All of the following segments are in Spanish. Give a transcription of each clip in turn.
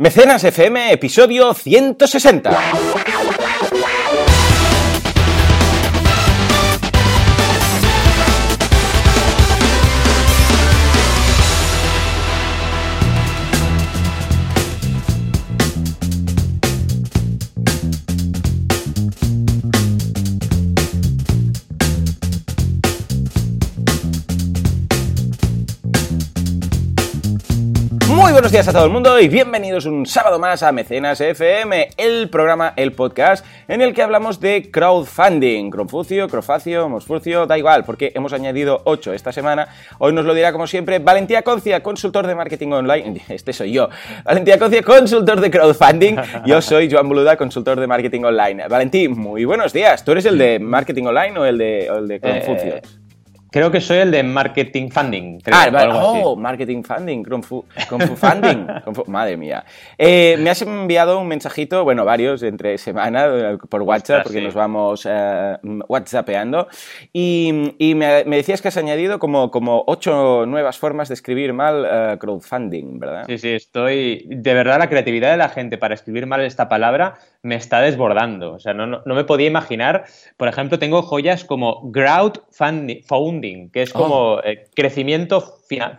Mecenas FM, episodio 160. Días a todo el mundo y bienvenidos un sábado más a Mecenas FM, el programa, el podcast en el que hablamos de crowdfunding. Confucio, Crofacio, Mosfurcio, da igual, porque hemos añadido 8 esta semana. Hoy nos lo dirá como siempre Valentía Concia, consultor de marketing online. Este soy yo. Valentía Concia, consultor de crowdfunding. Yo soy Joan Boluda, consultor de marketing online. Valentí, muy buenos días. ¿Tú eres el de marketing online o el de, o el de Confucio? Eh, Creo que soy el de marketing funding. Creo, ah, vale. Oh, marketing funding, Kung Fu, funding. madre mía. Eh, me has enviado un mensajito, bueno, varios entre semana eh, por WhatsApp, porque nos vamos eh, WhatsAppeando. Y, y me, me, decías que has añadido como, como ocho nuevas formas de escribir mal uh, crowdfunding, ¿verdad? Sí, sí, estoy. De verdad, la creatividad de la gente para escribir mal esta palabra me está desbordando. O sea, no, no, no me podía imaginar. Por ejemplo, tengo joyas como crowdfunding que es como oh. eh, crecimiento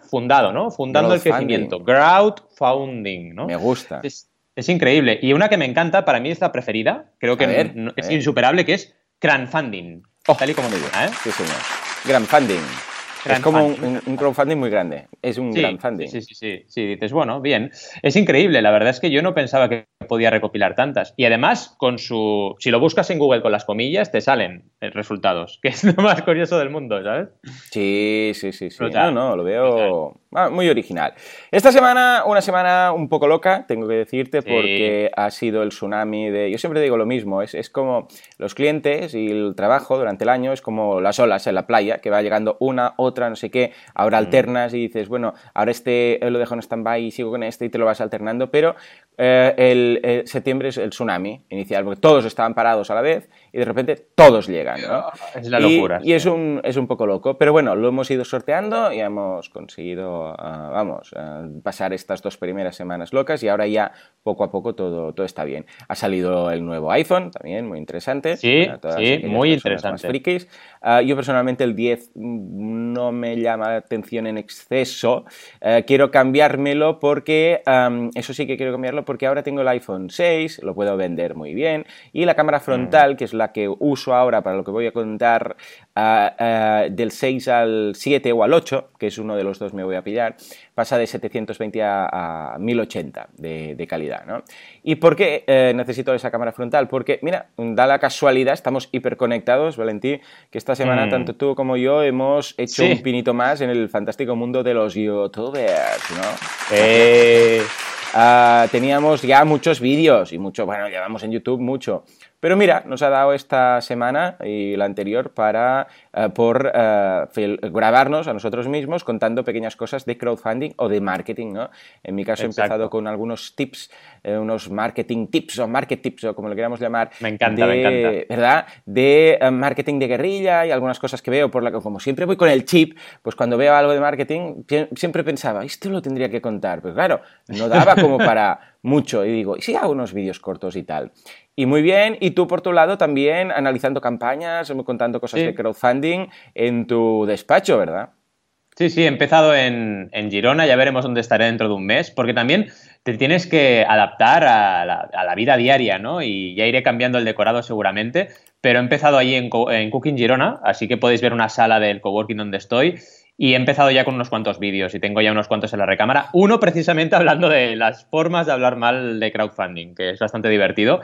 fundado, ¿no? Fundando el crecimiento. Crowdfunding, ¿no? Me gusta. Es, es, increíble. Y una que me encanta, para mí es la preferida, creo que es insuperable, que es crowdfunding. Oh. Tal y como me diga, ¿eh? Sí, señor. Crowdfunding es como un, crowdfunding muy grande. Es un gran funding. Sí, sí, sí, sí. Dices, bueno, bien. Es increíble. La verdad es que yo no pensaba que podía recopilar tantas. Y además, con su. Si lo buscas en Google con las comillas, te salen resultados. Que es lo más curioso del mundo, ¿sabes? Sí, sí, sí. sí. No, no, lo veo ah, muy original. Esta semana, una semana un poco loca, tengo que decirte, porque ha sido el tsunami de. Yo siempre digo lo mismo. Es, es como los clientes y el trabajo durante el año es como las olas en la playa, que va llegando una, otra otra, no sé qué, ahora mm. alternas y dices, bueno, ahora este lo dejo en stand-by y sigo con este y te lo vas alternando, pero eh, el, eh, septiembre es el tsunami inicial, porque todos estaban parados a la vez y de repente todos llegan, ¿no? Es la locura. Y, es, un, es un poco loco, pero bueno, lo hemos ido sorteando y hemos conseguido, ah, vamos, ah, pasar estas dos primeras semanas locas y ahora ya poco a poco todo, todo está bien. Ha salido el nuevo iPhone, también muy interesante. Sí, sí muy interesante. frikis. Ah, yo personalmente el 10 no me llama la atención en exceso. Quiero cambiármelo porque, eso sí que quiero cambiarlo porque ahora tengo el iPhone 6, lo puedo vender muy bien, y la cámara frontal, mm. que es la que uso ahora para lo que voy a contar ah, ah, del 6 al 7 o al 8, que es uno de los dos me voy a pillar, pasa de 720 a, 1080 de, calidad. ¿no? ¿Y por qué eh, necesito esa cámara frontal? Porque, mira, da la casualidad, estamos hiperconectados, Valentín, que esta semana mm. tanto tú como yo hemos hecho un pinito más en el fantástico mundo de los youtubers, ¿no? Eh... Uh, teníamos ya muchos vídeos y mucho, bueno, llevamos en YouTube mucho, pero mira, nos ha dado esta semana y la anterior para uh, por uh, grabarnos a nosotros mismos contando pequeñas cosas de crowdfunding o de marketing, ¿no? En mi caso Exacto. he empezado con algunos tips, eh, unos marketing tips o market tips o como lo queramos llamar. Me encanta, de, me encanta. ¿Verdad? De uh, marketing de guerrilla y algunas cosas que veo por la que como siempre voy con el chip, pues cuando veo algo de marketing siempre pensaba, esto lo tendría que contar, pero claro, no daba como para mucho y digo, ¿y si hago unos vídeos cortos y tal? Y muy bien, y tú por tu lado también analizando campañas, contando cosas Sí. de crowdfunding en tu despacho, ¿verdad? Sí, sí, he empezado en, en Girona, ya veremos dónde estaré dentro de un mes, porque también te tienes que adaptar a la, a la vida diaria, ¿no? Y ya iré cambiando el decorado seguramente, pero he empezado allí en Cooking Girona, así que podéis ver una sala del coworking donde estoy. Y he empezado ya con unos cuantos vídeos y tengo ya unos cuantos en la recámara. Uno precisamente hablando de las formas de hablar mal de crowdfunding, que es bastante divertido.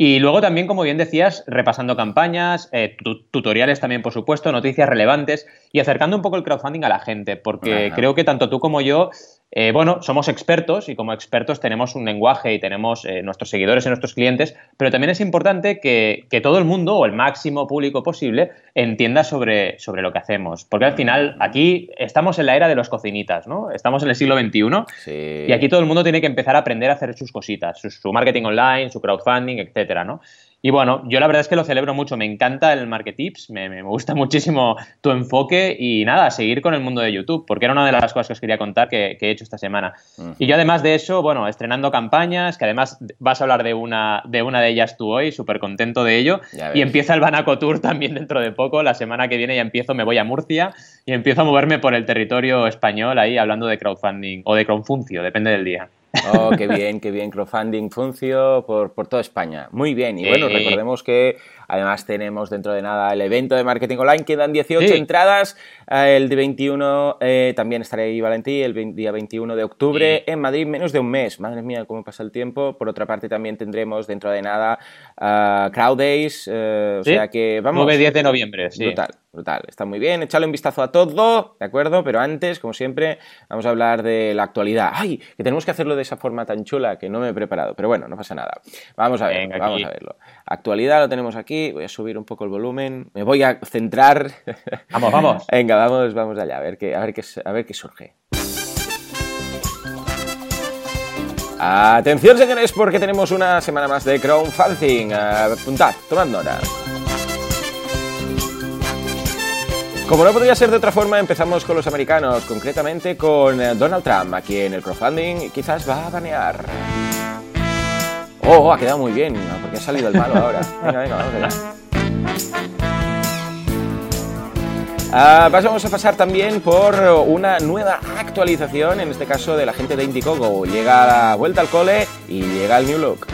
Y luego también, como bien decías, repasando campañas, eh, tu- tutoriales también, por supuesto, noticias relevantes y acercando un poco el crowdfunding a la gente, porque Ajá. creo que tanto tú como yo, eh, bueno, somos expertos y como expertos tenemos un lenguaje y tenemos eh, nuestros seguidores y nuestros clientes, pero también es importante que, que todo el mundo o el máximo público posible entienda sobre, sobre lo que hacemos, porque al final aquí estamos en la era de los cocinitas, ¿no? Estamos en el siglo XXI Sí. y aquí todo el mundo tiene que empezar a aprender a hacer sus cositas, su, su marketing online, su crowdfunding, etcétera. etcétera, ¿no? Y bueno, yo la verdad es que lo celebro mucho, me encanta el Marketips, me, me gusta muchísimo tu enfoque y nada, seguir con el mundo de YouTube, porque era una de las cosas que os quería contar que, he hecho esta semana. Y yo además de eso, bueno, estrenando campañas, que además vas a hablar de una de, una de ellas tú hoy, súper contento de ello, y empieza el Banaco Tour también dentro de poco, la semana que viene ya empiezo, me voy a Murcia y empiezo a moverme por el territorio español ahí hablando de crowdfunding o de crowdfuncio, depende del día. Oh, qué bien, qué bien. Crowdfunding funcio por, por toda España. Muy bien. Y bueno, recordemos que además tenemos dentro de nada el evento de marketing online. Quedan 18 entradas. Eh, el de 21 eh, también estaré ahí, Valentí, el día 21 de octubre en Madrid. Menos de un mes. Madre mía, cómo pasa el tiempo. Por otra parte, también tendremos dentro de nada uh, Crowd Days. o sea que vamos. 9-10 de noviembre, sí. Brutal, brutal. Está muy bien. Echale un vistazo a todo, ¿de acuerdo? Pero antes, como siempre, vamos a hablar de la actualidad. ¡Ay! Que tenemos que hacerlo de esa forma tan chula que no me he preparado. Pero bueno, no pasa nada. Vamos a ver, vamos a verlo. Actualidad lo tenemos aquí. Voy a subir un poco el volumen. Me voy a centrar. Vamos, vamos. Venga, vamos, vamos allá. A ver qué, a ver qué, a ver qué surge. Atención, señores, porque tenemos una semana más de crowdfunding. Apuntad, tomad nota. Como no podría ser de otra forma, empezamos con los americanos, concretamente con eh, Donald Trump, a quien el crowdfunding quizás va a banear. Oh, ha quedado muy bien, porque ha salido el malo ahora. Venga, venga, vamos. Ah, vamos a pasar también por una nueva actualización, en este caso de la gente de Indiegogo. Llega la vuelta al cole y llega el New Look.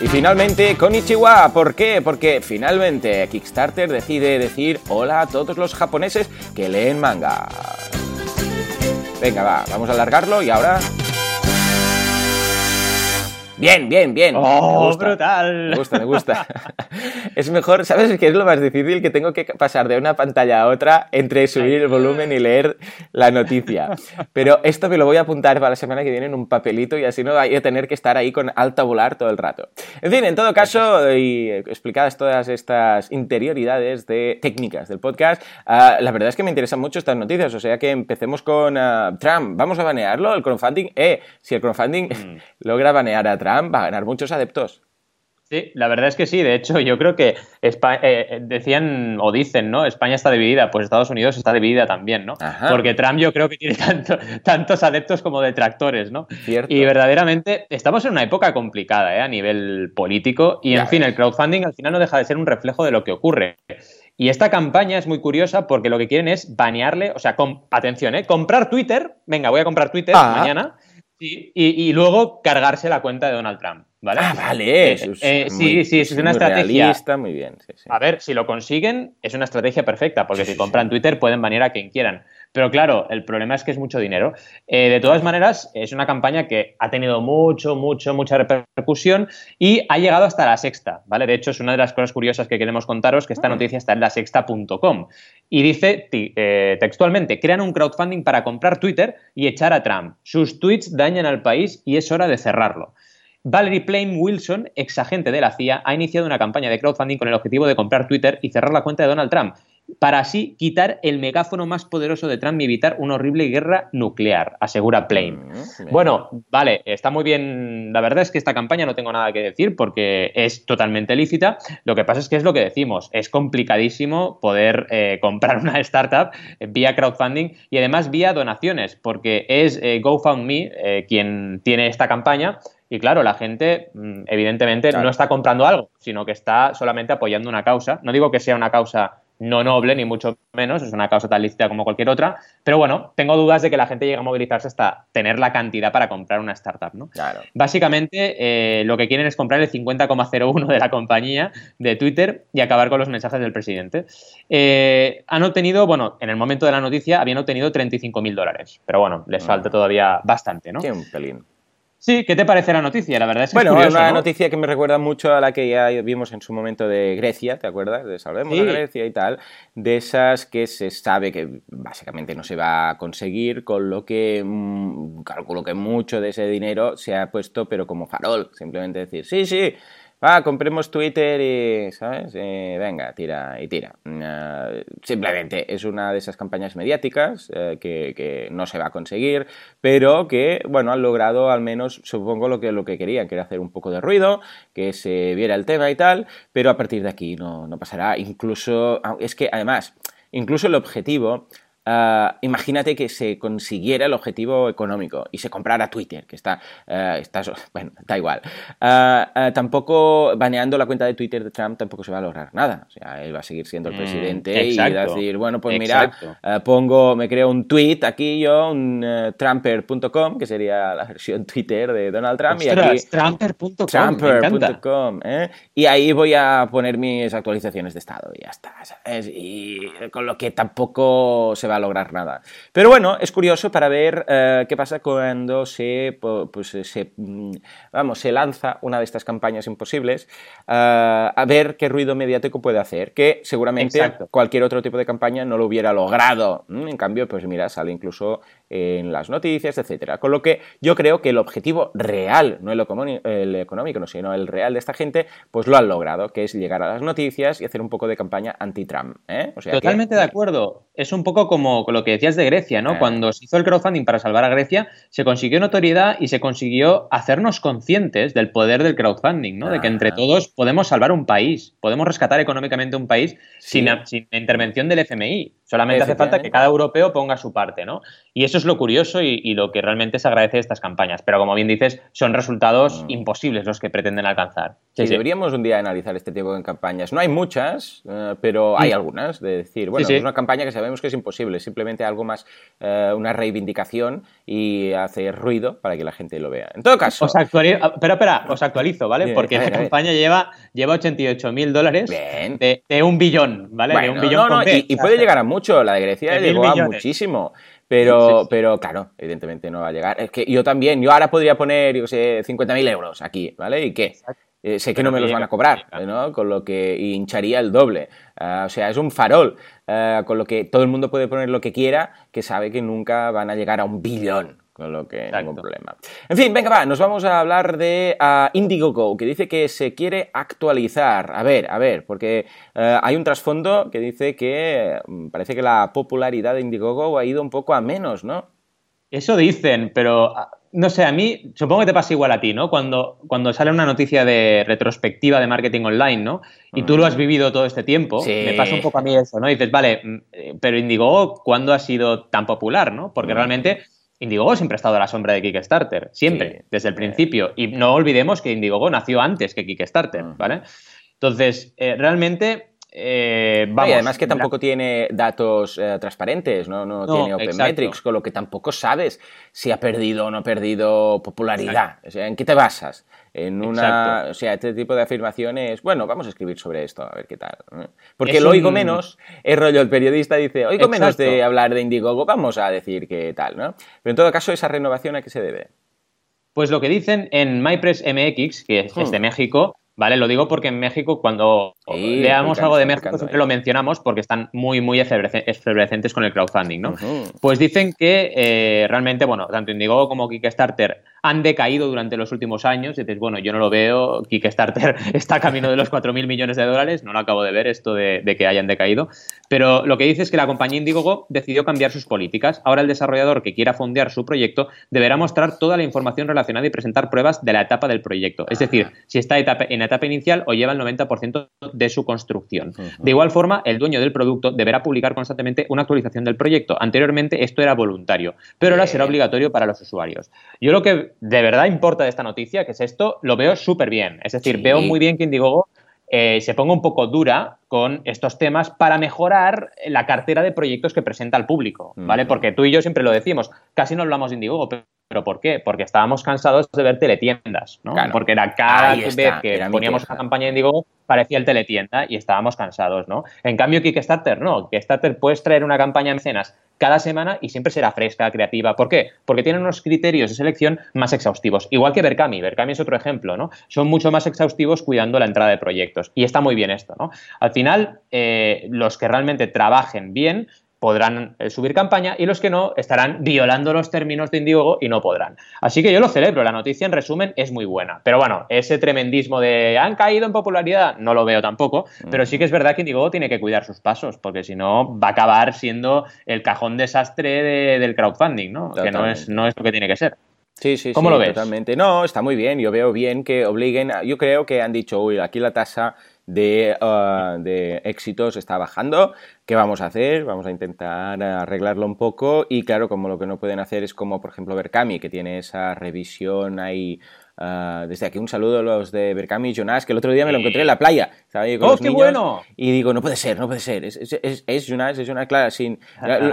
Y finalmente, con Ichiwa, ¿por qué? Porque finalmente Kickstarter decide decir hola a todos los japoneses que leen manga. Venga, va, vamos a alargarlo y ahora Bien, bien, bien. ¡Oh, brutal! Me gusta, me gusta. es mejor, ¿sabes qué es lo más difícil? Que tengo que pasar de una pantalla a otra entre subir el volumen y leer la noticia. Pero esto me lo voy a apuntar para la semana que viene en un papelito y así no voy a tener que estar ahí con alta volar todo el rato. En fin, en todo caso, y explicadas todas estas interioridades de técnicas del podcast, ah, la verdad es que me interesan mucho estas noticias. O sea que empecemos con ah, Trump. ¿Vamos a banearlo? El crowdfunding. Eh, si el crowdfunding mm. logra banear a Trump va a ganar muchos adeptos. Sí, la verdad es que sí. De hecho, yo creo que eh, decían o dicen, ¿no? España está dividida, pues Estados Unidos está dividida también, ¿no? Porque Trump yo creo que tiene tantos adeptos como detractores, ¿no? Y verdaderamente estamos en una época complicada, ¿eh? A nivel político. Y, en fin, el crowdfunding al final no deja de ser un reflejo de lo que ocurre. Y esta campaña es muy curiosa porque lo que quieren es banearle, o sea, atención, ¿eh? Comprar Twitter, venga, voy a comprar Twitter ah. mañana Sí, y, luego cargarse la cuenta de Donald Trump, ¿vale? Ah, vale. Eh, eh, sí, sí, es una estrategia. muy bien. A ver, si lo consiguen, es una estrategia perfecta, porque si compran Twitter pueden banear a quien quieran. Pero claro, el problema es que es mucho dinero. Eh, de todas maneras, es una campaña que ha tenido mucho, mucho, mucha repercusión y ha llegado hasta la sexta, ¿vale? De hecho, es una de las cosas curiosas que queremos contaros, que esta ah. noticia está en la sexta.com. Y dice eh, textualmente, crean un crowdfunding para comprar Twitter y echar a Trump. Sus tweets dañan al país y es hora de cerrarlo. Valerie Plame Wilson, ex agente de la CIA, ha iniciado una campaña de crowdfunding con el objetivo de comprar Twitter y cerrar la cuenta de Donald Trump para así quitar el megáfono más poderoso de Trump y evitar una horrible guerra nuclear, asegura Plame. Mm, bueno, vale, está muy bien. La verdad es que esta campaña no tengo nada que decir porque es totalmente lícita. Lo que pasa es que es lo que decimos, es complicadísimo poder eh, comprar una startup vía crowdfunding y además vía donaciones, porque es eh, GoFundMe eh, quien tiene esta campaña. Y claro, la gente mm, evidentemente no está comprando algo, sino que está solamente apoyando una causa. No digo que sea una causa no noble, ni mucho menos, es una causa tan lícita como cualquier otra, pero bueno, tengo dudas de que la gente llegue a movilizarse hasta tener la cantidad para comprar una startup, ¿no? Claro. Básicamente, eh, lo que quieren es comprar el 50,01 de la compañía de Twitter y acabar con los mensajes del presidente. Eh, han obtenido, bueno, en el momento de la noticia habían obtenido 35.000 dólares, pero bueno, les ah. falta todavía bastante, ¿no? Sí, un pelín. Sí, ¿qué te parece la noticia? La verdad es que bueno, es una noticia que me recuerda mucho a la que ya vimos en su momento de Grecia, ¿te acuerdas? De Salvemos a Grecia y tal, de esas que se sabe que básicamente no se va a conseguir, con lo que mm, calculo que mucho de ese dinero se ha puesto, pero como farol, simplemente decir, sí, sí, ah, compremos Twitter y, ¿sabes? Eh, venga, tira y tira. Uh, simplemente es una de esas campañas mediáticas uh, que, no se va a conseguir, pero que, bueno, han logrado al menos, supongo, lo que, lo que querían, que era hacer un poco de ruido, que se viera el tema y tal, pero a partir de aquí no, no pasará. Incluso, es que además, incluso el objetivo Uh, imagínate que se consiguiera el objetivo económico y se comprara Twitter, que está, uh, está bueno, da igual. Uh, tampoco baneando la cuenta de Twitter de Trump tampoco se va a lograr nada. O sea, él va a seguir siendo el mm, presidente mm, y decir, bueno, pues mira, pongo, me creo un tweet aquí yo, un trumper.com, que sería la versión Twitter de Donald Trump. Ostras, y aquí, trumper.com. Trumper.com. ¿eh? Y ahí voy a poner mis actualizaciones de estado y ya está. ¿sabes? Y con lo que tampoco se va a lograr nada. Pero bueno, es curioso para ver eh, qué pasa cuando se, pues, se, mm, vamos, se lanza una de estas campañas imposibles, uh, a ver qué ruido mediático puede hacer, que seguramente Exacto. cualquier otro tipo de campaña no lo hubiera logrado. Mm, en cambio, pues mira, sale incluso en las noticias, etcétera. Con lo que yo creo que el objetivo real, no el, económico, no, sino el real de esta gente, pues lo han logrado, que es llegar a las noticias y hacer un poco de campaña anti-Trump. ¿eh? O sea Totalmente que, de acuerdo. Es un poco como lo que decías de Grecia, ¿no? Eh. Cuando se hizo el crowdfunding para salvar a Grecia, se consiguió notoriedad y se consiguió hacernos conscientes del poder del crowdfunding, ¿no? De que entre todos podemos salvar un país, podemos rescatar económicamente un país sí. sin, sin la intervención del FMI. Solamente hace falta que cada europeo ponga su parte, ¿no? Y eso es lo curioso y, y, lo que realmente se agradece de estas campañas. Pero como bien dices, son resultados mm. imposibles los que pretenden alcanzar. Sí, sí, deberíamos un día analizar este tipo de campañas. No hay muchas, uh, pero hay mm. algunas. De decir, bueno, sí, es una campaña que sabemos que es imposible, simplemente algo más, uh, una reivindicación y hacer ruido para que la gente lo vea. En todo caso. Os actualizo, ah, pero espera, os actualizo, ¿vale? Porque la campaña lleva, lleva 88 mil dólares de, de, un billón, ¿vale? Bueno, de un billón no, no, y, y, puede llegar a mucho. La de Grecia llegó a muchísimo. Pero, sí, sí. pero claro, evidentemente no va a llegar. Es que yo también, yo ahora podría poner, yo sé, 50.000 euros aquí, ¿vale? ¿Y qué? Eh, sé que no me los van a cobrar, ¿no? Con lo que hincharía el doble. Uh, o sea, es un farol, uh, con lo que todo el mundo puede poner lo que quiera, que sabe que nunca van a llegar a un billón con lo que Exacto. ningún problema. En fin, venga, va, nos vamos a hablar de uh, Indiegogo, que dice que se quiere actualizar. A ver, a ver, porque uh, hay un trasfondo que dice que um, parece que la popularidad de Indiegogo ha ido un poco a menos, ¿no? Eso dicen, pero no sé, a mí supongo que te pasa igual a ti, ¿no? Cuando, cuando sale una noticia de retrospectiva de marketing online, ¿no? Y tú lo has vivido todo este tiempo, sí. me pasa un poco a mí eso, ¿no? Y dices, vale, mm, eh, pero Indiegogo, ¿cuándo ha sido tan popular, ¿no? Porque mm. realmente Indiegogo siempre ha estado a la sombra de Kickstarter, siempre, sí, desde el principio. Y no olvidemos que Indiegogo nació antes que Kickstarter, ¿vale? Entonces, eh, realmente eh, vamos, y además que tampoco la... tiene datos eh, transparentes, ¿no? No, no tiene Open. Metrics, con lo que tampoco sabes si ha perdido o no ha perdido popularidad. O sea, ¿en qué te basas? En una, exacto. o sea, este tipo de afirmaciones, bueno, vamos a escribir sobre esto, a ver qué tal. Porque es lo oigo un... menos, es rollo, el periodista dice, oigo exacto. menos de hablar de Indiegogo, vamos a decir qué tal, ¿no? Pero en todo caso, esa renovación a qué se debe? Pues lo que dicen en MyPress MX, que es, hmm. es de México, ¿vale? Lo digo porque en México, cuando sí, leamos algo de México, siempre lo mencionamos porque están muy, muy efervescentes con el crowdfunding, ¿no? Uh -huh. Pues dicen que eh, realmente, bueno, tanto Indiegogo como Kickstarter han decaído durante los últimos años. Y dices, bueno, yo no lo veo, Kickstarter está camino de los 4.000 millones de dólares, no lo acabo de ver esto de, de, que hayan decaído. Pero lo que dice es que la compañía Indiegogo decidió cambiar sus políticas. Ahora el desarrollador que quiera fondear su proyecto deberá mostrar toda la información relacionada y presentar pruebas de la etapa del proyecto. Es decir, si está en etapa inicial o lleva el 90% de su construcción. Uh -huh. De igual forma, el dueño del producto deberá publicar constantemente una actualización del proyecto. Anteriormente esto era voluntario, pero ahora será obligatorio para los usuarios. Yo lo que de verdad importa de esta noticia, que es esto, lo veo súper bien. Es decir, sí. veo muy bien que Indiegogo eh, se ponga un poco dura con estos temas para mejorar la cartera de proyectos que presenta al público, ¿vale? Porque tú y yo siempre lo decimos, casi no hablamos de Indiegogo, pero ¿por qué? Porque estábamos cansados de ver teletiendas, ¿no? Claro. Porque era cada Ahí vez está, que poníamos una campaña de Indiegogo parecía el teletienda y estábamos cansados, ¿no? En cambio, Kickstarter no. Kickstarter puedes traer una campaña de mecenas cada semana y siempre será fresca, creativa. ¿Por qué? Porque tienen unos criterios de selección más exhaustivos. Igual que Berkami. Berkami es otro ejemplo, ¿no? Son mucho más exhaustivos cuidando la entrada de proyectos. Y está muy bien esto, ¿no? Al final, eh, los que realmente trabajen bien podrán eh, subir campaña y los que no estarán violando los términos de Indiegogo y no podrán. Así que yo lo celebro, la noticia en resumen es muy buena. Pero bueno, ese tremendismo de han caído en popularidad no lo veo tampoco, pero sí que es verdad que Indiegogo tiene que cuidar sus pasos, porque si no va a acabar siendo el cajón desastre del crowdfunding, ¿no? Que no es, no es lo que tiene que ser. Sí, sí, ¿Cómo lo ves? Totalmente. No, está muy bien. Yo veo bien que obliguen. yo creo que han dicho, uy, aquí la tasa de, uh, de, éxitos está bajando. ¿Qué vamos a hacer? Vamos a intentar arreglarlo un poco. Y claro, como lo que no pueden hacer es como, por ejemplo, Berkami, que tiene esa revisión ahí. Uh, desde aquí un saludo a los de Berkami y Jonas, que el otro día me lo encontré en la playa. ¡Oh, qué bueno! Y digo, no puede ser, no puede ser. Es, es, es Jonas, es Jonas, claro, sin,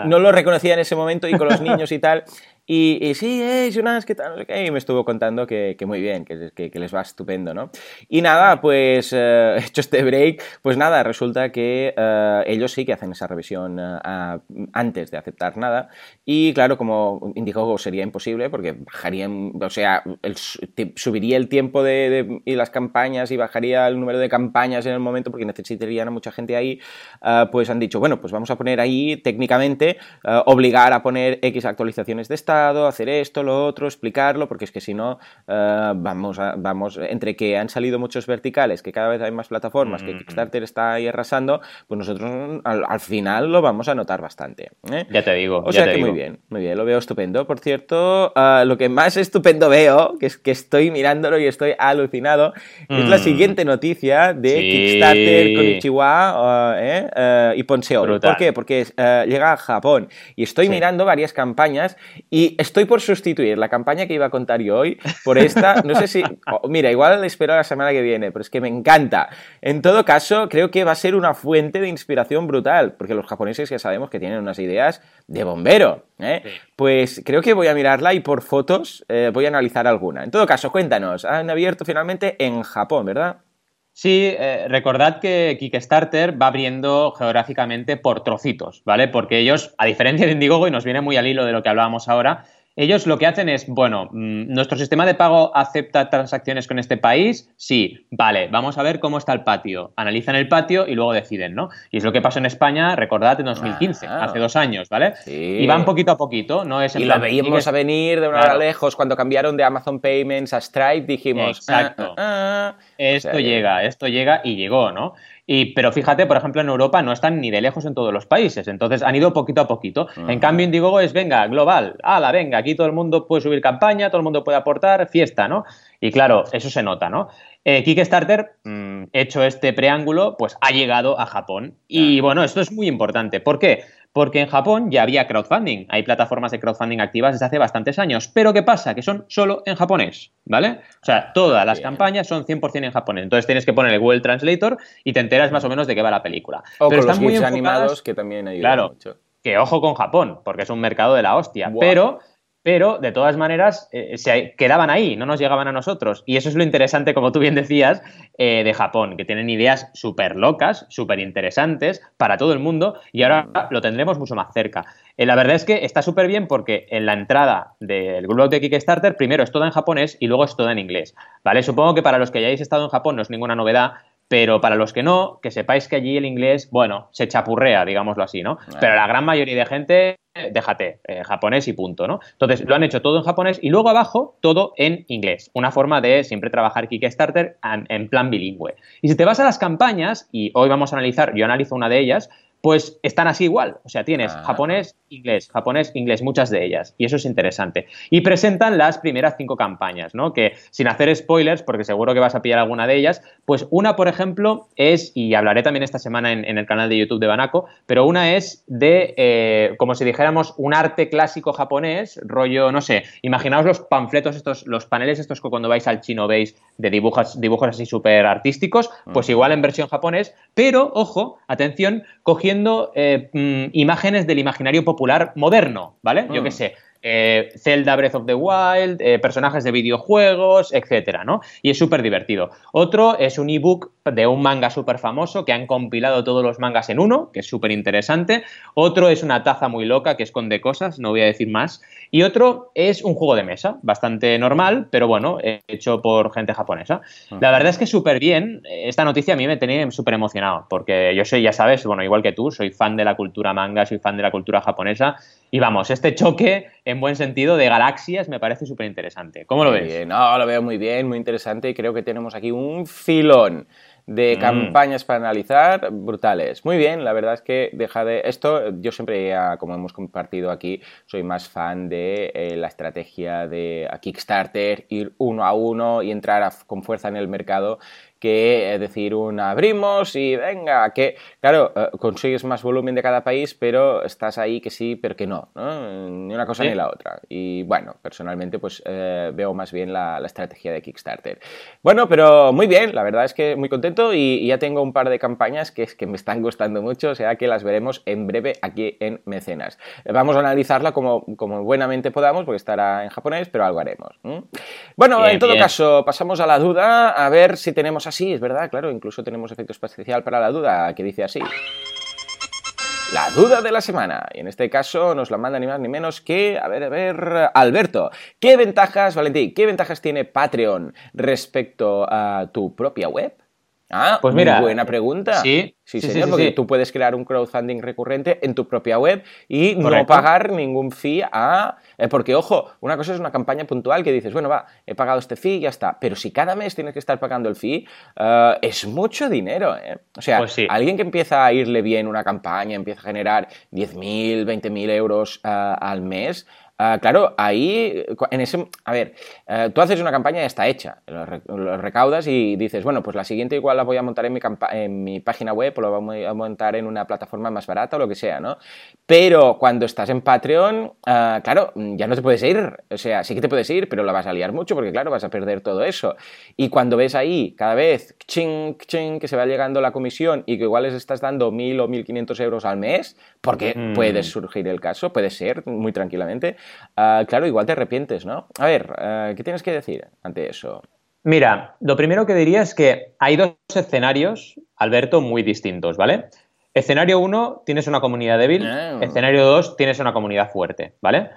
no lo reconocía en ese momento y con los niños y tal. Y, sí, eh, Jonas, ¿qué tal? Y me estuvo contando que, muy bien, que, que, les va estupendo, ¿no? Y nada, pues eh, hecho este break, pues nada, resulta que eh, ellos sí que hacen esa revisión eh, antes de aceptar nada. Y claro, como Indiegogo sería imposible, porque bajarían, o sea, subiría el tiempo de, y las campañas y bajaría el número de campañas en el momento, porque necesitarían a mucha gente ahí, pues han dicho, bueno, pues vamos a poner ahí técnicamente, obligar a poner X actualizaciones de esta hacer esto, lo otro, explicarlo, porque es que si no, eh, vamos, vamos, entre que han salido muchos verticales, que cada vez hay más plataformas, que mm. Kickstarter está ahí arrasando, pues nosotros al, final lo vamos a notar bastante. ¿eh? Ya te digo. O sea que muy bien, muy bien, lo veo estupendo. Por cierto, lo que más estupendo veo, que es que estoy mirándolo y estoy alucinado, es la mm. siguiente noticia de Kickstarter con Ichiwa y Ponseo. ¿Por qué? Porque llega a Japón y estoy mirando varias campañas y estoy por sustituir la campaña que iba a contar yo hoy por esta. No sé si. mira, igual la espero la semana que viene, pero es que me encanta. En todo caso, creo que va a ser una fuente de inspiración brutal, porque los japoneses ya sabemos que tienen unas ideas de bombero. ¿eh? Pues creo que voy a mirarla y por fotos eh, voy a analizar alguna. En todo caso, cuéntanos. Han abierto finalmente en Japón, ¿verdad? Sí, eh, recordad que Kickstarter va abriendo geográficamente por trocitos, ¿vale? Porque ellos, a diferencia de Indiegogo, y nos viene muy al hilo de lo que hablábamos ahora, ellos lo que hacen es, bueno, mm, ¿nuestro sistema de pago acepta transacciones con este país? Sí, vale, vamos a ver cómo está el patio. Analizan el patio y luego deciden, ¿no? Y es lo que pasó en España, recordad, en 2015, ah. hace dos años, ¿vale? Sí. Y van poquito a poquito, no es Y lo veíamos a venir de una hora lejos, cuando cambiaron de Amazon Payments a Stripe, dijimos... Exacto. Ah, ah, esto llega, esto llega y llegó, ¿no? Y, pero fíjate, por ejemplo, en Europa no están ni de lejos en todos los países, entonces han ido poquito a poquito. En cambio, Indiegogo es, venga, global, ala, venga, aquí todo el mundo puede subir campaña, todo el mundo puede aportar, fiesta, ¿no? Y claro, eso se nota, ¿no? Eh, Kickstarter, mm, hecho este preámbulo, pues ha llegado a Japón. Y bueno, esto es muy importante. ¿Por qué? Porque en Japón ya había crowdfunding, hay plataformas de crowdfunding activas desde hace bastantes años, pero ¿qué pasa? Que son solo en japonés, ¿vale? O sea, todas las campañas son 100% en japonés, entonces tienes que poner el Google Translator y te enteras más o menos de qué va la película. O pero están muy animados que también ayudan claro, mucho. Que ojo con Japón, porque es un mercado de la hostia, pero pero de todas maneras eh, se quedaban ahí, no nos llegaban a nosotros. Y eso es lo interesante, como tú bien decías, eh, de Japón, que tienen ideas súper locas, súper interesantes para todo el mundo y ahora lo tendremos mucho más cerca. Eh, la verdad es que está súper bien porque en la entrada del grupo de Kickstarter primero es toda en japonés y luego es toda en inglés. ¿vale? Supongo que para los que hayáis estado en Japón no es ninguna novedad, pero para los que no, que sepáis que allí el inglés, bueno, se chapurrea, digámoslo así, ¿no? Pero la gran mayoría de gente, déjate, eh, japonés y punto, ¿no? Entonces, lo han hecho todo en japonés y luego abajo todo en inglés. Una forma de siempre trabajar Kickstarter en plan bilingüe. Y si te vas a las campañas, y hoy vamos a analizar, yo analizo una de ellas, pues están así igual. O sea, tienes ah. japonés, inglés, japonés, inglés, muchas de ellas. Y eso es interesante. Y presentan las primeras cinco campañas, ¿no? Que sin hacer spoilers, porque seguro que vas a pillar alguna de ellas, pues una, por ejemplo, es, y hablaré también esta semana en, el canal de YouTube de Banaco, pero una es de, eh, como si dijéramos, un arte clásico japonés, rollo, no sé, imaginaos los panfletos estos, los paneles estos que cuando vais al chino veis de dibujos, dibujos así súper artísticos, pues igual en versión japonés, pero, ojo, atención, cogiendo eh, mm, imágenes del imaginario popular moderno, ¿vale? Yo qué mm. sé, eh, Zelda Breath of the Wild, eh, personajes de videojuegos, etcétera, ¿no? Y es súper divertido. Otro es un ebook de un manga súper famoso que han compilado todos los mangas en uno, que es súper interesante. Otro es una taza muy loca que esconde cosas, no voy a decir más. Y otro es un juego de mesa, bastante normal, pero bueno, hecho por gente japonesa. La verdad es que súper bien. Esta noticia a mí me tenía súper emocionado, porque yo soy, ya sabes, bueno, igual que tú, soy fan de la cultura manga, soy fan de la cultura japonesa. Y vamos, este choque, en buen sentido, de galaxias me parece súper interesante. ¿Cómo lo ves? No, lo veo muy bien, muy interesante y creo que tenemos aquí un filón de mm. campañas para analizar brutales. Muy bien, la verdad es que deja de esto, yo siempre, como hemos compartido aquí, soy más fan de eh, la estrategia de Kickstarter, ir uno a uno y entrar con fuerza en el mercado que decir un abrimos y venga, que claro, eh, consigues más volumen de cada país, pero estás ahí que sí, pero que no, ni una cosa ni la otra. Y bueno, personalmente pues eh, veo más bien la, estrategia de Kickstarter. Bueno, pero muy bien, la verdad es que muy contento y, ya tengo un par de campañas que, que me están gustando mucho, o sea que las veremos en breve aquí en Mecenas. Vamos a analizarla como, como buenamente podamos, porque estará en japonés, pero algo haremos. Bueno, en todo caso, pasamos a la duda, a ver si tenemos Sí, es verdad, claro, incluso tenemos efecto especial para la duda, que dice así. La duda de la semana. Y en este caso nos la manda ni más ni menos que, a ver, a ver, Alberto. ¿Qué ventajas, Valentín, qué ventajas tiene Patreon respecto a tu propia web? Ah, pues mira, buena pregunta. Sí, sí, señor, porque tú puedes crear un crowdfunding recurrente en tu propia web y no pagar ningún fee a... Eh, porque, ojo, una cosa es una campaña puntual que dices, bueno, va, he pagado este fee y ya está. Pero si cada mes tienes que estar pagando el fee, eh, es mucho dinero. ¿eh? O sea, pues alguien que empieza a irle bien una campaña, empieza a generar 10.000, 20.000 euros al mes, Ah, claro, ahí, en ese, a ver, eh, tú haces una campaña y está hecha, lo, recaudas y dices, bueno, pues la siguiente igual la voy a montar en mi, en mi página web o la voy a montar en una plataforma más barata o lo que sea, ¿no? Pero cuando estás en Patreon, ah, claro, ya no te puedes ir, o sea, sí que te puedes ir, pero la vas a liar mucho porque, claro, vas a perder todo eso. Y cuando ves ahí, cada vez, ching, ching, que se va llegando la comisión y que igual les estás dando 1.000 o 1.500 euros al mes, porque mm. puede surgir el caso, puede ser, muy tranquilamente, Ah, claro, igual te arrepientes, ¿no? A ver, ah, ¿qué tienes que decir ante eso? Mira, lo primero que diría es que hay dos escenarios, Alberto, muy distintos, ¿vale? Escenario 1, tienes una comunidad débil. Ah. Escenario 2, tienes una comunidad fuerte, ¿vale?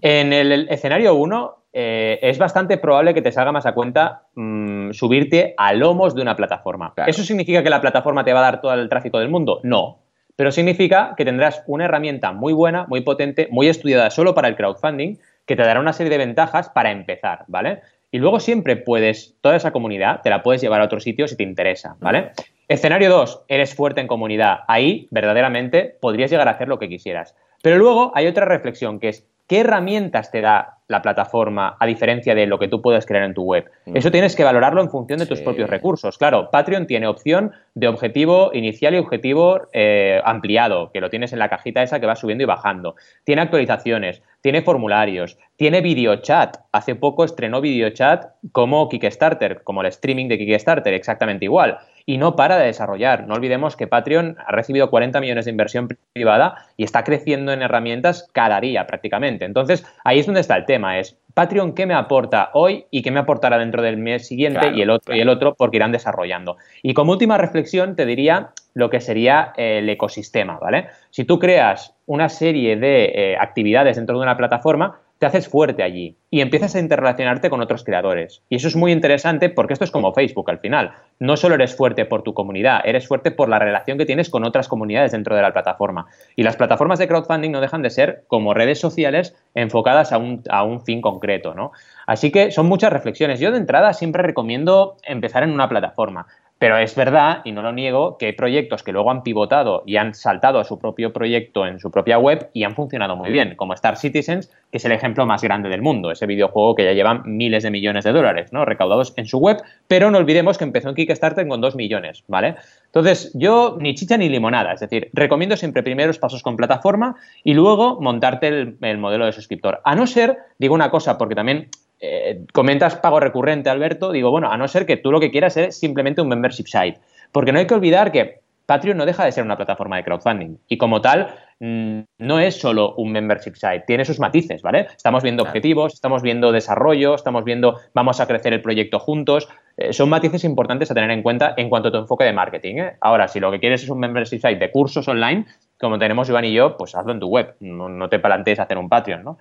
En el, escenario 1, eh, es bastante probable que te salga más a cuenta mm, subirte a lomos de una plataforma. ¿Eso significa que la plataforma te va a dar todo el tráfico del mundo? No pero significa que tendrás una herramienta muy buena, muy potente, muy estudiada solo para el crowdfunding, que te dará una serie de ventajas para empezar, ¿vale? Y luego siempre puedes, toda esa comunidad, te la puedes llevar a otro sitio si te interesa, ¿vale? Escenario 2, eres fuerte en comunidad. Ahí, verdaderamente, podrías llegar a hacer lo que quisieras. Pero luego hay otra reflexión, que es, ¿qué herramientas te da la plataforma a diferencia de lo que tú puedes crear en tu web? Mm. Eso tienes que valorarlo en función de tus propios recursos. Claro, Patreon tiene opción de objetivo inicial y objetivo eh, ampliado, que lo tienes en la cajita esa que va subiendo y bajando. Tiene actualizaciones, tiene formularios, tiene video chat. Hace poco estrenó video chat como Kickstarter, como el streaming de Kickstarter, exactamente igual y no para de desarrollar. No olvidemos que Patreon ha recibido 40 millones de inversión privada y está creciendo en herramientas cada día prácticamente. Entonces, ahí es donde está el tema, es Patreon qué me aporta hoy y qué me aportará dentro del mes siguiente y el otro y el otro porque irán desarrollando. Y como última reflexión te diría lo que sería el ecosistema, ¿vale? Si tú creas una serie de eh, actividades dentro de una plataforma, te haces fuerte allí y empiezas a interrelacionarte con otros creadores. Y eso es muy interesante porque esto es como Facebook al final. No solo eres fuerte por tu comunidad, eres fuerte por la relación que tienes con otras comunidades dentro de la plataforma. Y las plataformas de crowdfunding no dejan de ser como redes sociales enfocadas a un, a un fin concreto, ¿no? Así que son muchas reflexiones. Yo de entrada siempre recomiendo empezar en una plataforma. Pero es verdad, y no lo niego, que hay proyectos que luego han pivotado y han saltado a su propio proyecto en su propia web y han funcionado muy bien, como Star Citizens, que es el ejemplo más grande del mundo, ese videojuego que ya llevan miles de millones de dólares ¿no? recaudados en su web, pero no olvidemos que empezó en Kickstarter con dos millones, ¿vale? Entonces, yo ni chicha ni limonada, es decir, recomiendo siempre primeros pasos con plataforma y luego montarte el modelo de suscriptor. A no ser, digo una cosa, porque también eh, comentas pago recurrente, Alberto, digo, bueno, a no ser que tú lo que quieras es simplemente un membership site. Porque no hay que olvidar que Patreon no deja de ser una plataforma de crowdfunding y como tal no es solo un membership site, tiene sus matices, ¿vale? Estamos viendo objetivos, estamos viendo desarrollo, estamos viendo vamos a crecer el proyecto juntos, eh, son matices importantes a tener en cuenta en cuanto a tu enfoque de marketing. ¿eh? Ahora, si lo que quieres es un membership site de cursos online, como tenemos Iván y yo, pues hazlo en tu web. No, te plantees hacer un Patreon, ¿no?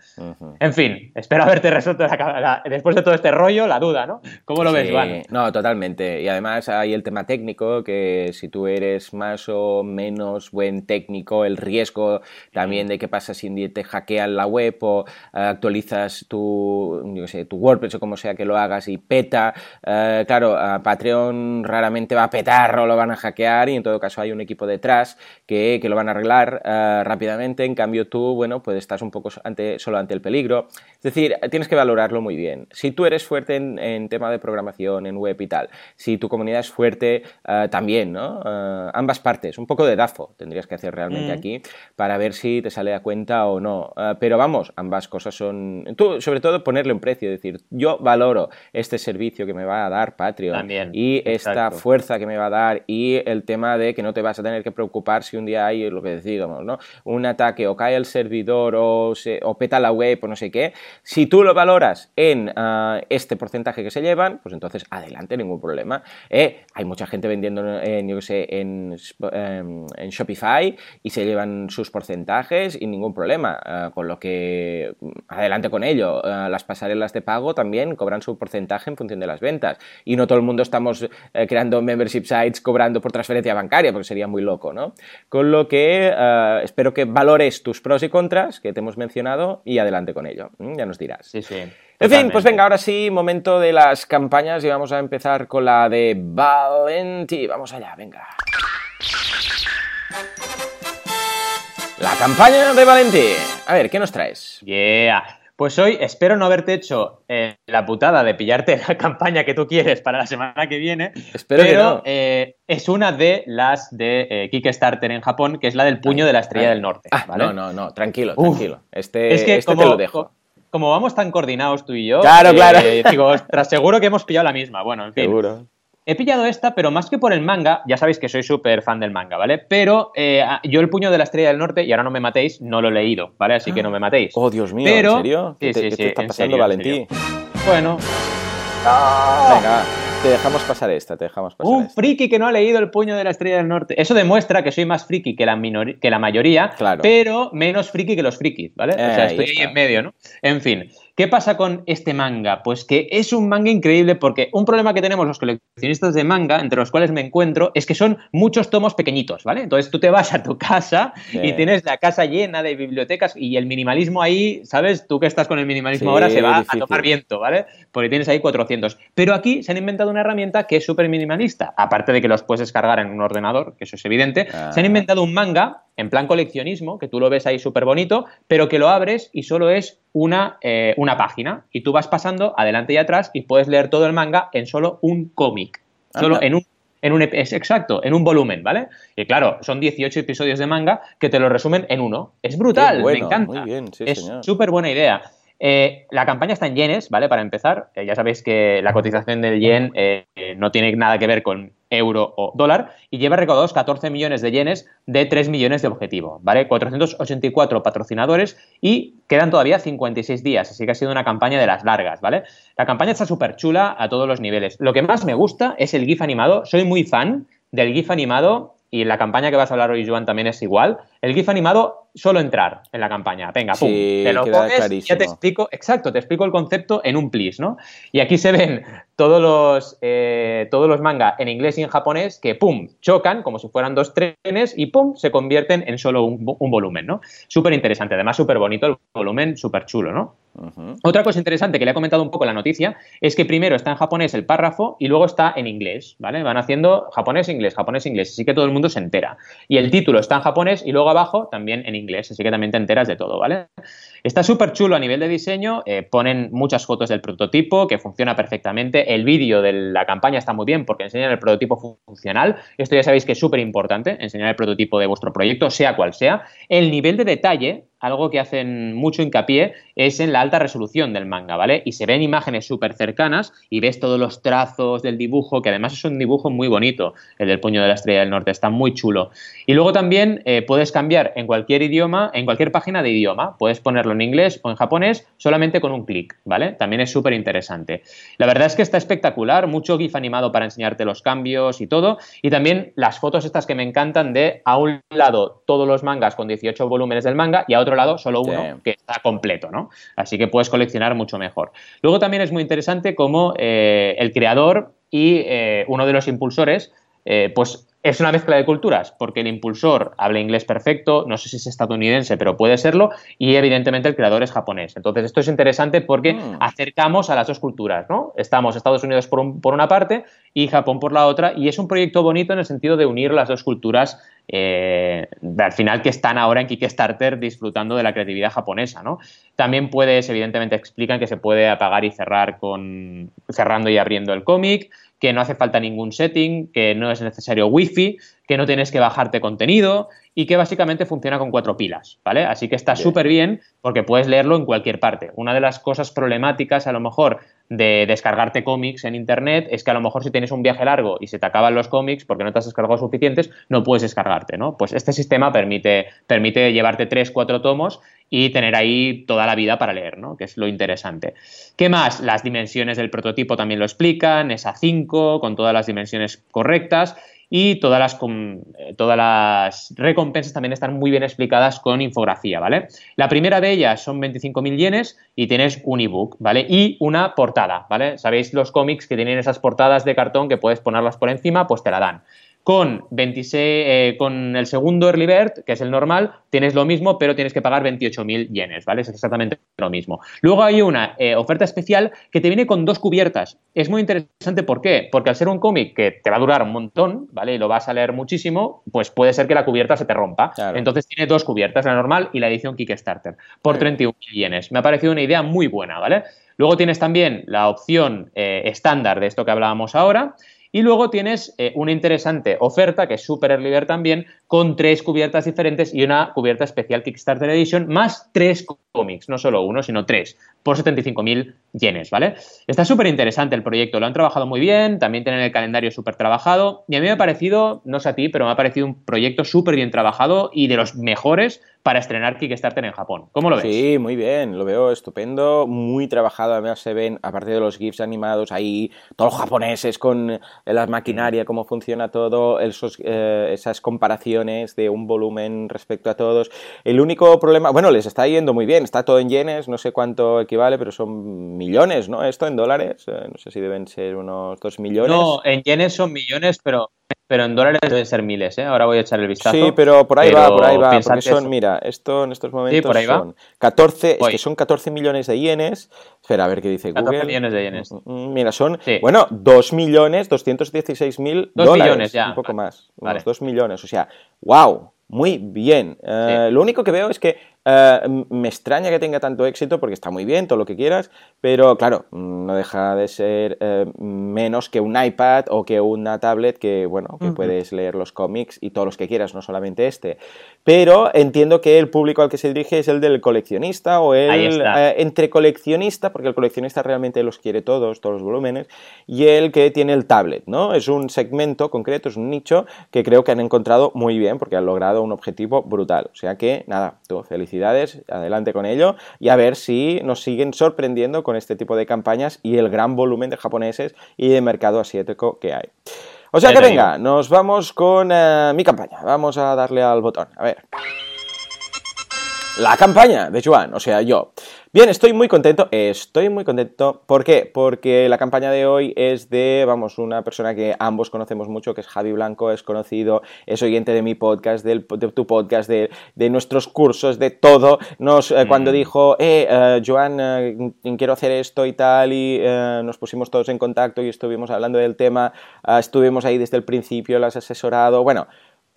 En fin, espero haberte resuelto después de todo este rollo la duda, ¿no? ¿Cómo lo ves, Iván? No, totalmente. Y además hay el tema técnico, que si tú eres más o menos buen técnico, el riesgo también de qué pasa si te hackean la web o eh, actualizas tu, yo sé, tu WordPress o como sea que lo hagas y peta. Eh, claro, Patreon raramente va a petar o lo van a hackear y en todo caso hay un equipo detrás que, que lo van a arreglar eh, rápidamente, en cambio tú, bueno, pues estás un poco ante, solo ante el peligro. Es decir, tienes que valorarlo muy bien. Si tú eres fuerte en, tema de programación, en web y tal, si tu comunidad es fuerte, también, ¿no? Ambas partes, un poco de DAFO tendrías que hacer realmente mm. aquí para ver si te sale a cuenta o no. pero vamos, ambas cosas son... Tú, sobre todo, ponerle un precio, decir, yo valoro este servicio que me va a dar Patreon y esta fuerza que me va a dar y el tema de que no te vas a tener que preocupar si un día hay lo que digamos, ¿no? Un ataque o cae el servidor o, se, o peta la web o no sé qué, si tú lo valoras en ah, este porcentaje que se llevan, pues entonces adelante, ningún problema. Eh, hay mucha gente vendiendo en, yo sé, en, em, en, Shopify y se llevan sus porcentajes y ningún problema, ah, con lo que mm, adelante con ello. Ah, las pasarelas de pago también cobran su porcentaje en función de las ventas y no todo el mundo estamos eh, creando membership sites cobrando por transferencia bancaria porque sería muy loco, ¿no? Con lo que eh, espero que valores tus pros y contras que te hemos mencionado y adelante con ello. Mm, ya nos dirás. Sí, sí. En fin, pues venga, ahora sí, momento de las campañas y vamos a empezar con la de Valenti. Vamos allá, venga. La campaña de Valenti. A ver, ¿qué nos traes? Yeah. Pues hoy espero no haberte hecho eh, la putada de pillarte la campaña que tú quieres para la semana que viene. Espero pero eh, es una de las de eh, Kickstarter en Japón, que es la del puño de la estrella del norte. Ah, no, no, no, tranquilo, tranquilo. Este, es que este te lo dejo. Como vamos tan coordinados tú y yo, claro, claro. digo, seguro que hemos pillado la misma. Bueno, en fin. Seguro. He pillado esta, pero más que por el manga, ya sabéis que soy súper fan del manga, ¿vale? Pero eh, yo el puño de la estrella del norte, y ahora no me matéis, no lo he leído, ¿vale? Así que no me matéis. Oh, Dios mío, ¿en serio? ¿Qué, te, está pasando, Valentín? Bueno. Venga, te dejamos pasar esta, te dejamos pasar Un friki que no ha leído el puño de la estrella del norte. Eso demuestra que soy más friki que la, que la mayoría, pero menos friki que los frikis, ¿vale? o sea, estoy ahí en medio, ¿no? En fin. ¿Qué pasa con este manga? Pues que es un manga increíble porque un problema que tenemos los coleccionistas de manga, entre los cuales me encuentro, es que son muchos tomos pequeñitos, ¿vale? Entonces tú te vas a tu casa y tienes la casa llena de bibliotecas y el minimalismo ahí, ¿sabes? Tú que estás con el minimalismo ahora se va a tomar viento, ¿vale? Porque tienes ahí 400. Pero aquí se han inventado una herramienta que es súper minimalista. Aparte de que los puedes descargar en un ordenador, que eso es evidente, se han ah. inventado un manga en plan coleccionismo, que tú lo ves ahí súper bonito, pero que lo abres y solo es una, eh, una página. Y tú vas pasando adelante y atrás y puedes leer todo el manga en solo un cómic. Solo en un en un es exacto, en un volumen, ¿vale? Y claro, son 18 episodios de manga que te lo resumen en uno. Es brutal, me encanta. Muy bien, sí, es súper buena idea. Eh, la campaña está en yenes, ¿vale? Para empezar, ya sabéis que la cotización del yen eh, no tiene nada que ver con euro o dólar y lleva recaudados 14 millones de yenes de 3 millones de objetivo, ¿vale? 484 patrocinadores y quedan todavía 56 días, así que ha sido una campaña de las largas, ¿vale? La campaña está súper chula a todos los niveles. Lo que más me gusta es el GIF animado, soy muy fan del GIF animado y la campaña que vas a hablar hoy, Joan, también es igual. El GIF animado solo entrar en la campaña. Venga, pum, te lo pones, ya te explico, exacto, te explico el concepto en un plis, ¿no? Y aquí se ven todos los, eh, todos los manga en inglés y en japonés que, pum, chocan como si fueran dos trenes y, pum, se convierten en solo un, volumen, ¿no? Súper interesante, además súper bonito el volumen, súper chulo, ¿no? Otra cosa interesante que le he comentado un poco la noticia es que primero está en japonés el párrafo y luego está en inglés, ¿vale? Van haciendo japonés, inglés, japonés, inglés, así que todo el mundo se entera. Y el título está en japonés y luego abajo también en inglés, así que también te enteras de todo, ¿vale? Está súper chulo a nivel de diseño, eh, ponen muchas fotos del prototipo que funciona perfectamente, el vídeo de la campaña está muy bien porque enseñan el prototipo funcional, esto ya sabéis que es súper importante, enseñar el prototipo de vuestro proyecto, sea cual sea, el nivel de detalle algo que hacen mucho hincapié es en la alta resolución del manga, ¿vale? Y se ven imágenes súper cercanas y ves todos los trazos del dibujo, que además es un dibujo muy bonito, el del puño de la estrella del norte, está muy chulo. Y luego también eh, puedes cambiar en cualquier idioma, en cualquier página de idioma, puedes en inglés o en japonés solamente con un clic, ¿vale? También es súper interesante. La verdad es que está espectacular, mucho GIF animado para enseñarte los cambios y todo, y también las fotos estas que me encantan de, a un lado, todos los mangas con 18 volúmenes del manga y a otro lado solo uno que está completo, ¿no? Así que puedes coleccionar mucho mejor. Luego también es muy interesante cómo eh, el creador y eh, uno de los impulsores, eh, pues es una mezcla de culturas, porque el impulsor habla inglés perfecto, no sé si es estadounidense, pero puede serlo, y evidentemente el creador es japonés. Entonces, esto es interesante porque mm. acercamos a las dos culturas, ¿no? Estamos Estados Unidos por, por, una parte y Japón por la otra, y es un proyecto bonito en el sentido de unir las dos culturas, eh, al final que están ahora en Kickstarter disfrutando de la creatividad japonesa, ¿no? También puedes, evidentemente, explican que se puede apagar y cerrar con cerrando y abriendo el cómic, que no hace falta ningún setting, que no es necesario wifi, que no tienes que bajarte contenido y que básicamente funciona con cuatro pilas, ¿vale? Así que está súper bien porque puedes leerlo en cualquier parte. Una de las cosas problemáticas a lo mejor de descargarte cómics en internet es que a lo mejor si tienes un viaje largo y se te acaban los cómics porque no te has descargado suficientes, no puedes descargarte, ¿no? Pues este sistema permite, permite llevarte tres, cuatro tomos y tener ahí toda la vida para leer, ¿no? Que es lo interesante. ¿Qué más? Las dimensiones del prototipo también lo explican, es A5, con todas las dimensiones correctas y todas las, eh, todas las recompensas también están muy bien explicadas con infografía, ¿vale? La primera de ellas son 25.000 yenes y tienes un ebook, ¿vale? Y una portada, ¿vale? Sabéis los cómics que tienen esas portadas de cartón que puedes ponerlas por encima, pues te la dan. Con, 26, eh, con el segundo Early Bird, que es el normal, tienes lo mismo, pero tienes que pagar 28.000 yenes, ¿vale? Es exactamente lo mismo. Luego hay una eh, oferta especial que te viene con dos cubiertas. Es muy interesante, ¿por qué? Porque al ser un cómic que te va a durar un montón, ¿vale? Y lo vas a leer muchísimo, pues puede ser que la cubierta se te rompa. Entonces tiene dos cubiertas, la normal y la edición Kickstarter, por 31.000 yenes. Me ha parecido una idea muy buena, ¿vale? Luego tienes también la opción eh, estándar de esto que hablábamos ahora. Y luego tienes eh, una interesante oferta, que es Super Early también, con tres cubiertas diferentes y una cubierta especial Kickstarter Edition, más tres cómics, no solo uno, sino tres, por 75.000 yenes, ¿vale? Está súper interesante el proyecto, lo han trabajado muy bien, también tienen el calendario súper trabajado, y a mí me ha parecido, no sé a ti, pero me ha parecido un proyecto súper bien trabajado y de los mejores para estrenar Kickstarter en Japón. ¿Cómo lo ves? Sí, muy bien, lo veo estupendo, muy trabajado, además se ven, aparte de los GIFs animados, ahí todos los japoneses con eh, la maquinaria, cómo funciona todo, esos, eh, esas comparaciones de un volumen respecto a todos. El único problema, bueno, les está yendo muy bien, está todo en yenes, no sé cuánto equivale, pero son millones, ¿no? Esto en dólares, eh, no sé si deben ser unos dos millones. No, en yenes son millones, pero pero en dólares deben ser miles, ¿eh? Ahora voy a echar el vistazo. Sí, pero por ahí va, por ahí va. Porque son, mira, esto en estos momentos son 14, es que son 14 millones de yenes. Espera, a ver qué dice 14 millones de yenes. Mm, mm, mira, son, bueno, 2 millones 216 mil dólares. millones ya. Un poco más, vale. 2 millones. O sea, wow, muy bien. Eh, lo único que veo es que eh, me extraña que tenga tanto éxito porque está muy bien, todo lo que quieras, pero claro, no deja de ser eh, menos que un iPad o que una tablet que, bueno, que puedes leer los cómics y todos los que quieras, no solamente este. Pero entiendo que el público al que se dirige es el del coleccionista o el eh, entre coleccionista, porque el coleccionista realmente los quiere todos, todos los volúmenes, y el que tiene el tablet, ¿no? Es un segmento concreto, es un nicho que creo que han encontrado muy bien porque han logrado un objetivo brutal. O sea que, nada, tú, felicidades adelante con ello y a ver si nos siguen sorprendiendo con este tipo de campañas y el gran volumen de japoneses y de mercado asiático que hay. O sea que venga, nos vamos con eh, mi campaña. Vamos a darle al botón. A ver. La campaña de Joan, o sea, yo. Bien, estoy muy contento, estoy muy contento. ¿Por qué? Porque la campaña de hoy es de, vamos, una persona que ambos conocemos mucho, que es Javi Blanco, es conocido, es oyente de mi podcast, de tu podcast, de, nuestros cursos, de todo. Nos, eh, Cuando mm. dijo, eh, eh Joan, eh, quiero hacer esto y tal, y nos pusimos todos en contacto y estuvimos hablando del tema, estuvimos ahí desde el principio, las has asesorado, bueno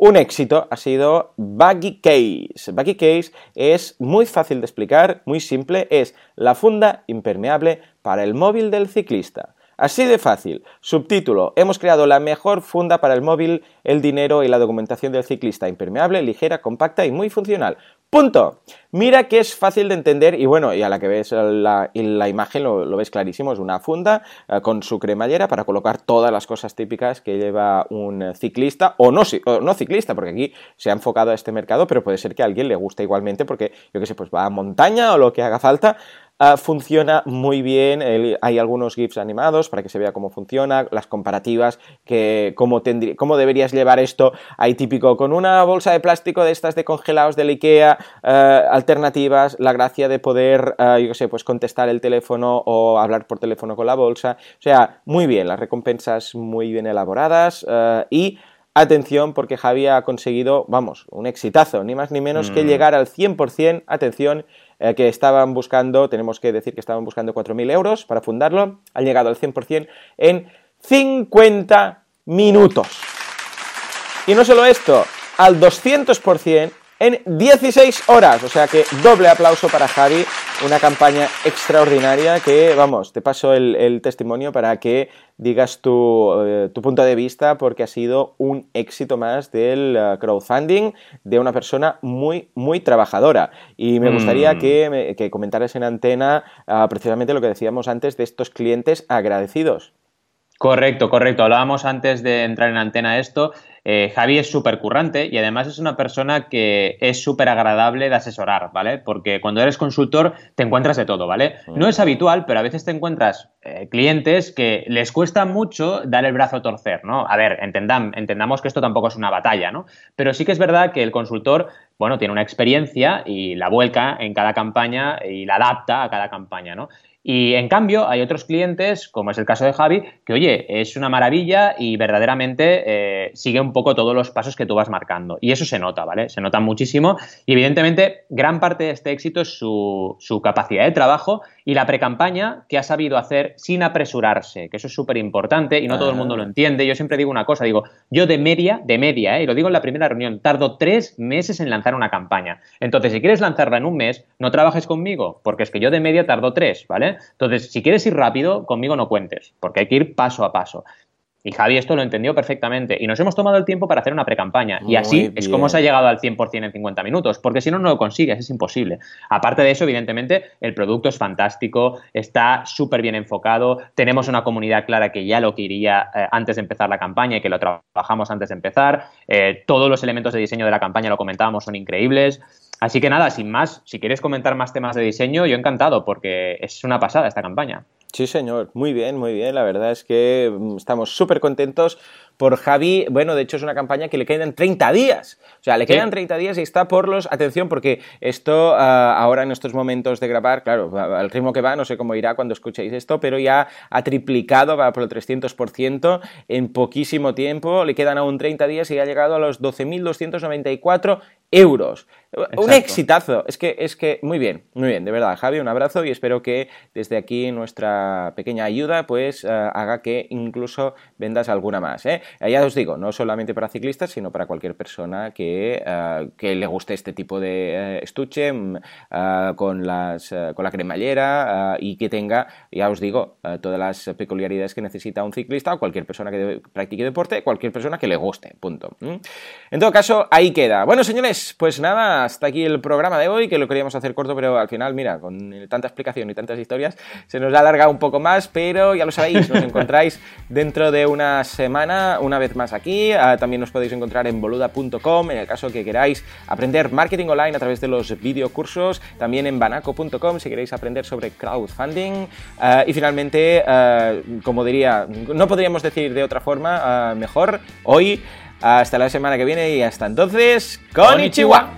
un éxito ha sido Buggy Case. Buggy Case es muy fácil de explicar, muy simple, es la funda impermeable para el móvil del ciclista. Así de fácil. Subtítulo. Hemos creado la mejor funda para el móvil, el dinero y la documentación del ciclista. Impermeable, ligera, compacta y muy funcional. Punto. Mira que es fácil de entender y bueno, y a la que ves la, imagen lo, ves clarísimo, es una funda eh, con su cremallera para colocar todas las cosas típicas que lleva un ciclista o no, o no ciclista, porque aquí se ha enfocado a este mercado, pero puede ser que a alguien le guste igualmente porque yo que sé, pues va a montaña o lo que haga falta, Ah, funciona muy bien, hay algunos GIFs animados para que se vea cómo funciona, las comparativas, que, cómo, cómo deberías llevar esto, hay típico con una bolsa de plástico de estas de congelados de Ikea, ah, alternativas, la gracia de poder, ah, yo qué sé, pues contestar el teléfono o hablar por teléfono con la bolsa, o sea, muy bien, las recompensas muy bien elaboradas y Atención, porque Javi ha conseguido, vamos, un exitazo, ni más ni menos que mm. llegar al 100%, atención, eh, que estaban buscando, tenemos que decir que estaban buscando 4.000 euros para fundarlo, han llegado al 100% en 50 minutos. Y no solo esto, al 200% en 16 horas. O sea que doble aplauso para Javi, una campaña extraordinaria que, vamos, te paso el, testimonio para que digas eh, tu, punto de vista porque ha sido un éxito más del eh, crowdfunding de una persona muy, muy trabajadora. Y me gustaría mm. que, comentaras en antena ah, precisamente lo que decíamos antes de estos clientes agradecidos. Correcto, correcto. Hablábamos antes de entrar en antena esto eh, Javi es súper currante y además es una persona que es súper agradable de asesorar, ¿vale? Porque cuando eres consultor te encuentras de todo, ¿vale? No es habitual, pero a veces te encuentras eh, clientes que les cuesta mucho dar el brazo a torcer, ¿no? A ver, entendamos que esto tampoco es una batalla, ¿no? Pero sí que es verdad que el consultor, bueno, tiene una experiencia y la vuelca en cada campaña y la adapta a cada campaña, ¿no? Y en cambio, hay otros clientes, como es el caso de Javi, que oye, es una maravilla y verdaderamente eh, sigue un poco todos los pasos que tú vas marcando. Y eso se nota, ¿vale? Se nota muchísimo. Y evidentemente, gran parte de este éxito es su, su capacidad de trabajo y la precampaña que ha sabido hacer sin apresurarse, que eso es súper importante y no todo el mundo lo ah. entiende. Yo siempre digo una cosa, digo, yo de media, de media, ¿eh? y lo digo en la primera reunión, tardo tres meses en lanzar una campaña. Entonces, si quieres lanzarla en un mes, no trabajes conmigo, porque es que yo de media tardo tres, ¿vale? Entonces, si quieres ir rápido, conmigo no cuentes, porque hay que ir paso a paso. Y Javi esto lo entendió perfectamente. Y nos hemos tomado el tiempo para hacer una precampaña. Y así es como se ha llegado al 100% en 50 minutos. Porque si no, no lo consigues, es imposible. Aparte de eso, evidentemente, el producto es fantástico, está súper bien enfocado. Tenemos una comunidad clara que ya lo quería eh, antes de empezar la campaña y que lo trabajamos antes de empezar. Eh, todos los elementos de diseño de la campaña, lo comentábamos, son increíbles. Así que nada, sin más, si quieres comentar más temas de diseño, yo encantado, porque es una pasada esta campaña. Sí, señor, muy bien, muy bien. La verdad es que mm, estamos súper contentos por Javi. Bueno, de hecho es una campaña que le quedan 30 días. O sea, le quedan 30 días y está por los... Atención, porque esto ah, ahora en estos momentos de grabar, claro, al ritmo que va, no sé cómo irá cuando escuchéis esto, pero ya ha triplicado, va por el 300% en poquísimo tiempo. Le quedan aún 30 días y ha llegado a los 12.294 euros. Un exitazo. Es que, es que, muy bien, muy bien, de verdad, Javi, un abrazo y espero que desde aquí nuestra pequeña ayuda, pues, eh, haga que incluso vendas alguna más. ¿eh? Ya os digo, no solamente para ciclistas, sino para cualquier persona que, eh, que le guste este tipo de estuche mm, con, las, con la cremallera y que tenga, ya os digo, todas las peculiaridades que necesita un ciclista o cualquier persona que practique deporte, cualquier persona que le guste. Punto. En todo caso, ahí queda. Bueno, señores, pues nada hasta aquí el programa de hoy, que lo queríamos hacer corto, pero al final, mira, con tanta explicación y tantas historias, se nos ha alargado un poco más, pero ya lo sabéis, nos encontráis dentro de una semana, una vez más aquí. Ah, también nos podéis encontrar en boluda.com en el caso que queráis aprender marketing online a través de los videocursos, también en banaco.com si queréis aprender sobre crowdfunding. Ah, y finalmente, ah, como diría, no podríamos decir de otra forma, mejor, hoy. Hasta la semana que viene y hasta entonces, ¡Konnichiwa!